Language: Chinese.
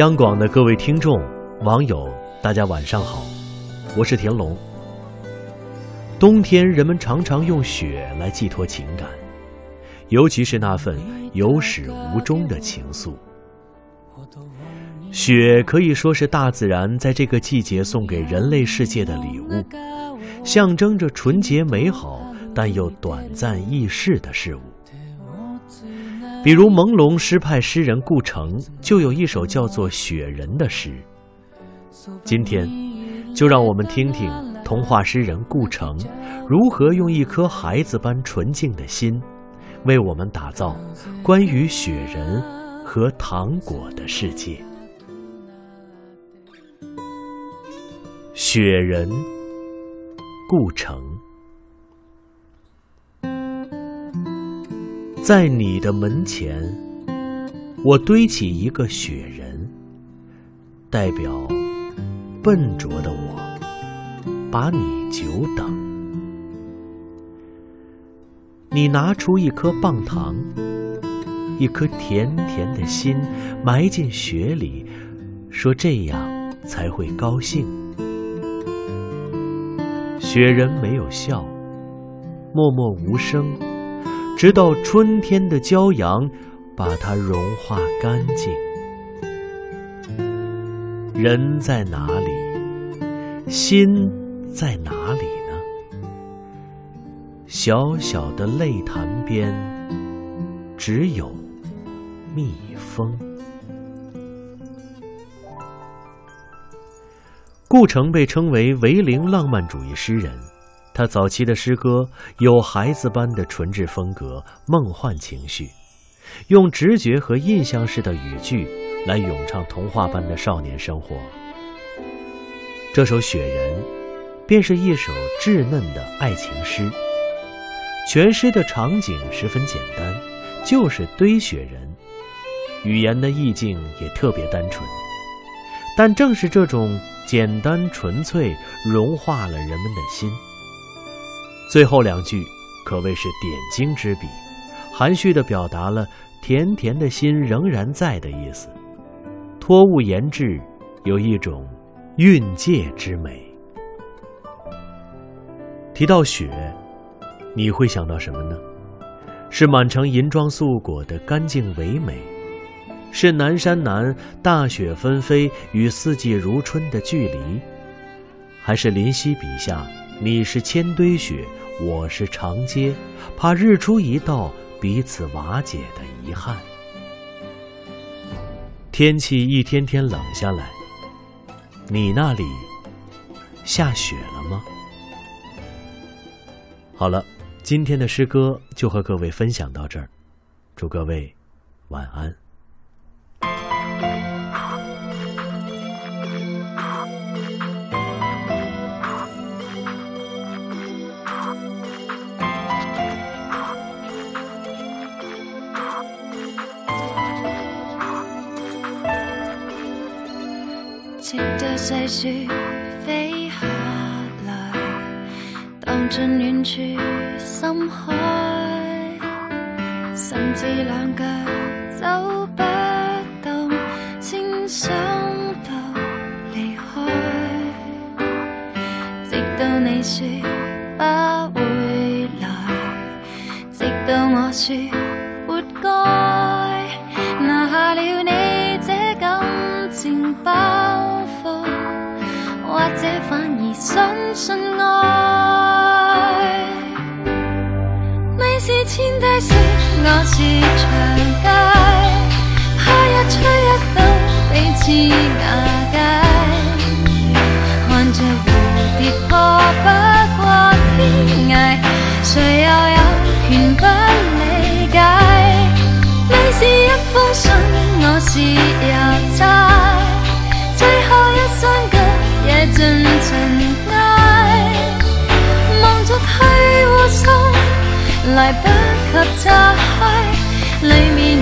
央广的各位听众、网友，大家晚上好，我是田龙。冬天，人们常常用雪来寄托情感，尤其是那份有始无终的情愫。雪可以说是大自然在这个季节送给人类世界的礼物，象征着纯洁美好但又短暂易逝的事物。比如朦胧诗派诗人顾城就有一首叫做《雪人》的诗。今天，就让我们听听童话诗人顾城如何用一颗孩子般纯净的心，为我们打造关于雪人和糖果的世界。雪人，顾城。在你的门前，我堆起一个雪人，代表笨拙的我，把你久等。你拿出一颗棒糖，一颗甜甜的心，埋进雪里，说这样才会高兴。雪人没有笑，默默无声。直到春天的骄阳把它融化干净。人在哪里？心在哪里呢？小小的泪潭边，只有蜜蜂。顾城被称为维灵浪漫主义诗人。他早期的诗歌有孩子般的纯质风格、梦幻情绪，用直觉和印象式的语句来咏唱童话般的少年生活。这首《雪人》便是一首稚嫩的爱情诗。全诗的场景十分简单，就是堆雪人，语言的意境也特别单纯。但正是这种简单纯粹，融化了人们的心。最后两句可谓是点睛之笔，含蓄地表达了甜甜的心仍然在的意思，托物言志，有一种蕴藉之美。提到雪，你会想到什么呢？是满城银装素裹的干净唯美，是南山南大雪纷飞与四季如春的距离，还是林夕笔下？你是千堆雪，我是长街，怕日出一到，彼此瓦解的遗憾。天气一天天冷下来，你那里下雪了吗？好了，今天的诗歌就和各位分享到这儿，祝各位晚安。直到细雪飞下来，荡进远处深海，甚至两脚走不动，先想到离开。直到你说不会来，直到我说相信爱，你是千堆雪，我是长街，怕一吹一到彼此瓦解，看着蝴蝶破不过天涯，谁又有权不理解？你是一封信，我是邮差，尘埃，忙着去护送，来不及炸开，里面。